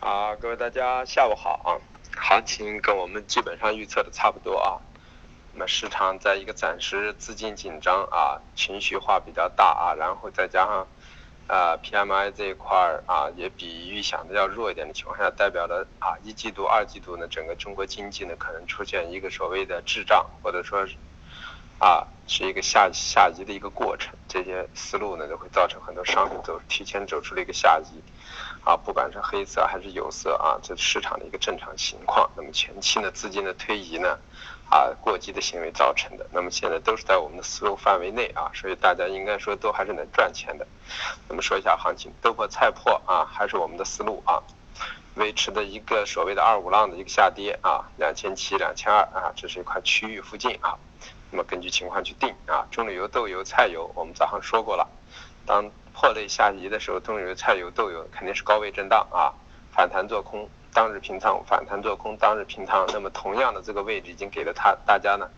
啊，各位大家下午好啊，行情跟我们基本上预测的差不多啊。那么市场在一个暂时资金紧张啊，情绪化比较大啊，然后再加上啊 PMI 这一块儿啊也比预想的要弱一点的情况下，代表了啊一季度、二季度呢整个中国经济呢可能出现一个所谓的滞胀，或者说啊是一个下下移的一个过程，这些思路呢都会造成很多商品走提前走出了一个下移。啊，不管是黑色还是有色啊，这市场的一个正常情况。那么前期呢，资金的推移呢，啊，过激的行为造成的。那么现在都是在我们的思路范围内啊，所以大家应该说都还是能赚钱的。那么说一下行情，豆粕菜粕啊，还是我们的思路啊，维持的一个所谓的二五浪的一个下跌啊，两千七、两千二啊，这是一块区域附近啊。那么根据情况去定啊，棕榈油、豆油、菜油，我们早上说过了，当。破类下移的时候，棕榈油、菜油、豆油肯定是高位震荡啊，反弹做空，当日平仓，反弹做空，当日平仓。那么同样的这个位置已经给了他大家呢，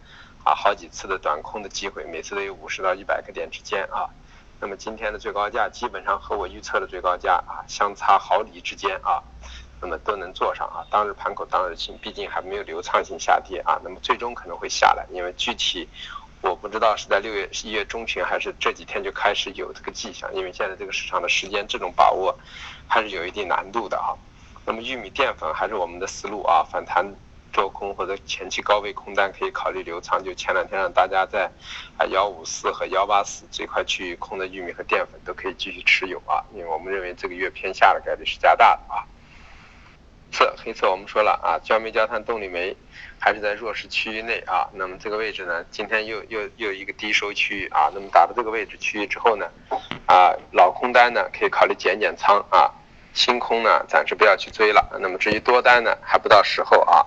啊好几次的短空的机会，每次都有五十到一百个点之间啊。那么今天的最高价基本上和我预测的最高价啊相差毫厘之间啊，那么都能做上啊。当日盘口当日清，毕竟还没有流畅性下跌啊，那么最终可能会下来，因为具体。我不知道是在六月一月中旬还是这几天就开始有这个迹象，因为现在这个市场的时间这种把握还是有一定难度的啊。那么玉米淀粉还是我们的思路啊，反弹做空或者前期高位空单可以考虑留仓。就前两天让大家在啊幺五四和幺八四这块区域空的玉米和淀粉都可以继续持有啊，因为我们认为这个月偏下的概率是加大的啊。色黑色我们说了啊，焦煤、焦炭、动力煤还是在弱势区域内啊。那么这个位置呢，今天又又又一个低收区域啊。那么打到这个位置区域之后呢，啊老空单呢可以考虑减减仓啊，新空呢暂时不要去追了。那么至于多单呢，还不到时候啊。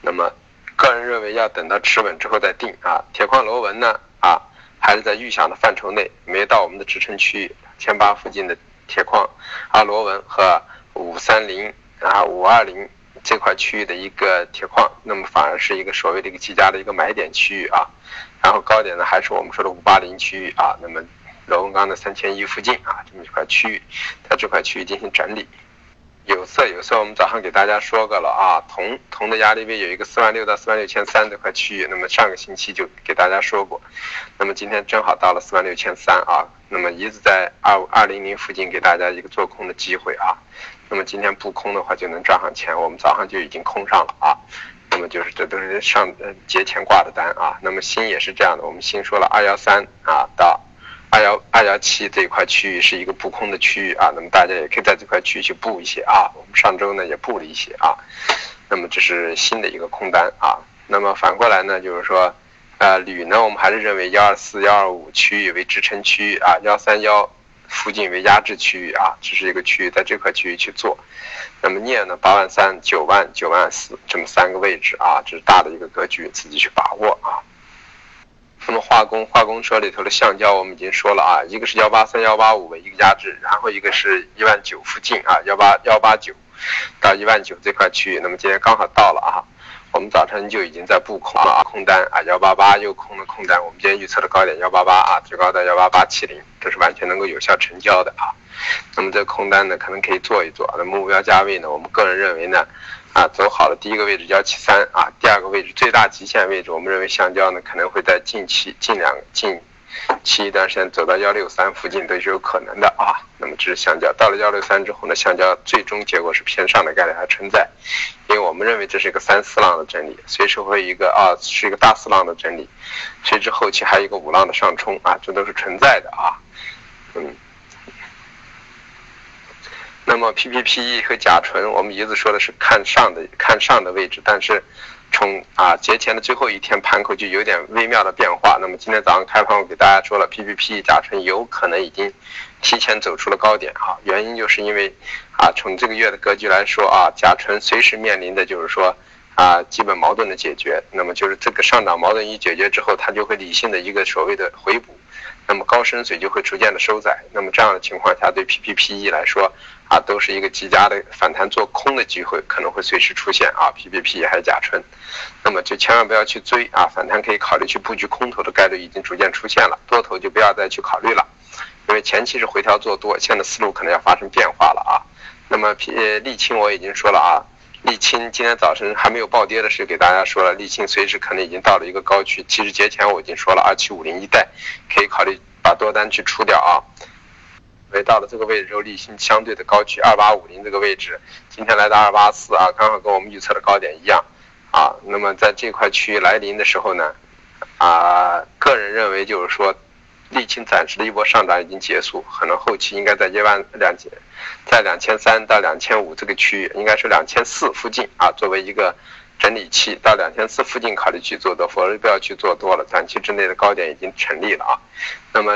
那么个人认为要等到持稳之后再定啊。铁矿螺纹呢啊，还是在预想的范畴内，没到我们的支撑区域千八附近的铁矿啊螺纹和五三零。啊，五二零这块区域的一个铁矿，那么反而是一个所谓的一个积家的一个买点区域啊。然后高点呢，还是我们说的五八零区域啊。那么螺纹钢的三千一附近啊，这么一块区域，在这块区域进行整理。有色，有色，我们早上给大家说过了啊。铜，铜的压力位有一个四万六到四万六千三这块区域，那么上个星期就给大家说过。那么今天正好到了四万六千三啊。那么一直在二二零零附近给大家一个做空的机会啊。那么今天不空的话就能赚上钱，我们早上就已经空上了啊。那么就是这都是上节前挂的单啊。那么新也是这样的，我们新说了二幺三啊到二幺二幺七这一块区域是一个布空的区域啊。那么大家也可以在这块区域去布一些啊。我们上周呢也布了一些啊。那么这是新的一个空单啊。那么反过来呢就是说，呃铝呢我们还是认为幺二四幺二五区域为支撑区域啊，幺三幺。附近为压制区域啊，这是一个区域，在这块区域去做。那么镍呢，八万三、九万、九万四这么三个位置啊，这是大的一个格局，自己去把握啊。那么化工，化工车里头的橡胶我们已经说了啊，一个是幺八三、幺八五为一个压制，然后一个是一万九附近啊，幺八幺八九到一万九这块区域，那么今天刚好到了啊。我们早晨就已经在布空了啊，空单啊，幺八八又空了空单。我们今天预测的高点幺八八啊，最高在幺八八七零，这是完全能够有效成交的啊。那么这空单呢，可能可以做一做。那目标价位呢，我们个人认为呢，啊，走好了第一个位置幺七三啊，第二个位置最大极限位置，我们认为橡胶呢可能会在近期近两近。期一段时间走到幺六三附近都是有可能的啊，那么这是橡胶到了幺六三之后呢，橡胶最终结果是偏上的概率还存在，因为我们认为这是一个三四浪的整理，随时会一个啊是一个大四浪的整理，随之后期还有一个五浪的上冲啊，这都是存在的啊，嗯，那么 PPPE 和甲醇，我们一直说的是看上的看上的位置，但是。从啊节前的最后一天盘口就有点微妙的变化。那么今天早上开盘我给大家说了，P P P 甲醇有可能已经提前走出了高点啊。原因就是因为啊从这个月的格局来说啊，甲醇随时面临的就是说啊基本矛盾的解决。那么就是这个上涨矛盾一解决之后，它就会理性的一个所谓的回补。那么高深水就会逐渐的收窄。那么这样的情况下，对 P P P E 来说。啊，都是一个极佳的反弹做空的机会，可能会随时出现啊，P P P 还是甲醇，那么就千万不要去追啊，反弹可以考虑去布局空头的概率已经逐渐出现了，多头就不要再去考虑了，因为前期是回调做多，现在思路可能要发生变化了啊，那么呃沥青我已经说了啊，沥青今天早晨还没有暴跌的时候给大家说了，沥青随时可能已经到了一个高区。其实节前我已经说了，二七五零一带可以考虑把多单去出掉啊。为到了这个位置之后，沥青相对的高区二八五零这个位置，今天来到二八四啊，刚好跟我们预测的高点一样啊。那么在这块区域来临的时候呢，啊，个人认为就是说。沥青暂时的一波上涨已经结束，可能后期应该在一万两千，在两千三到两千五这个区域，应该是两千四附近啊，作为一个整理期，到两千四附近考虑去做多，否则不要去做多了。短期之内的高点已经成立了啊。那么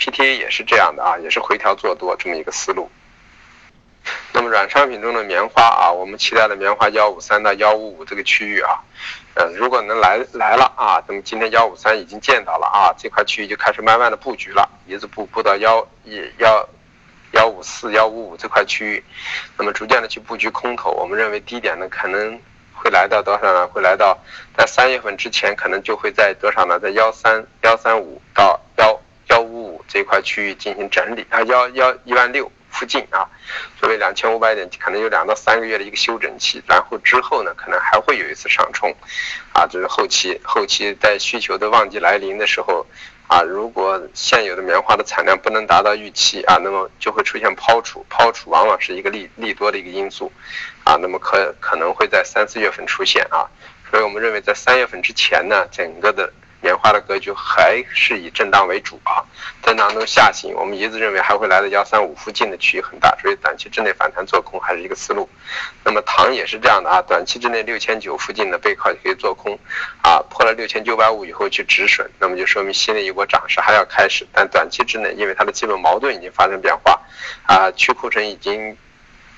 PTA 也是这样的啊，也是回调做多这么一个思路。那么软商品中的棉花啊，我们期待的棉花幺五三到幺五五这个区域啊，呃，如果能来来了啊，那么今天幺五三已经见到了啊，这块区域就开始慢慢的布局了，一直布布到幺一幺幺五四幺五五这块区域，那么逐渐的去布局空头，我们认为低点呢可能会来到多少呢？会来到在三月份之前可能就会在多少呢？在幺三幺三五到幺幺五五这块区域进行整理啊，幺幺一万六。附近啊，作为两千五百点，可能有两到三个月的一个休整期，然后之后呢，可能还会有一次上冲，啊，这是后期后期在需求的旺季来临的时候，啊，如果现有的棉花的产量不能达到预期啊，那么就会出现抛储，抛储往往是一个利利多的一个因素，啊，那么可可能会在三四月份出现啊，所以我们认为在三月份之前呢，整个的。棉花的格局还是以震荡为主啊，震荡中下行，我们一致认为还会来到幺三五附近的区域很大，所以短期之内反弹做空还是一个思路。那么糖也是这样的啊，短期之内六千九附近的背靠也可以做空，啊破了六千九百五以后去止损，那么就说明新的一波涨势还要开始。但短期之内，因为它的基本矛盾已经发生变化，啊去库存已经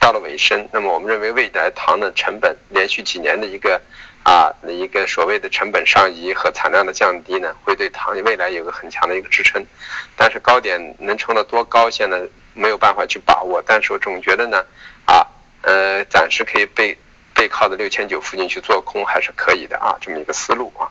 到了尾声，那么我们认为未来糖的成本连续几年的一个。啊，那一个所谓的成本上移和产量的降低呢，会对糖未来有个很强的一个支撑，但是高点能冲到多高，现在没有办法去把握。但是我总觉得呢，啊，呃，暂时可以背背靠着六千九附近去做空还是可以的啊，这么一个思路啊。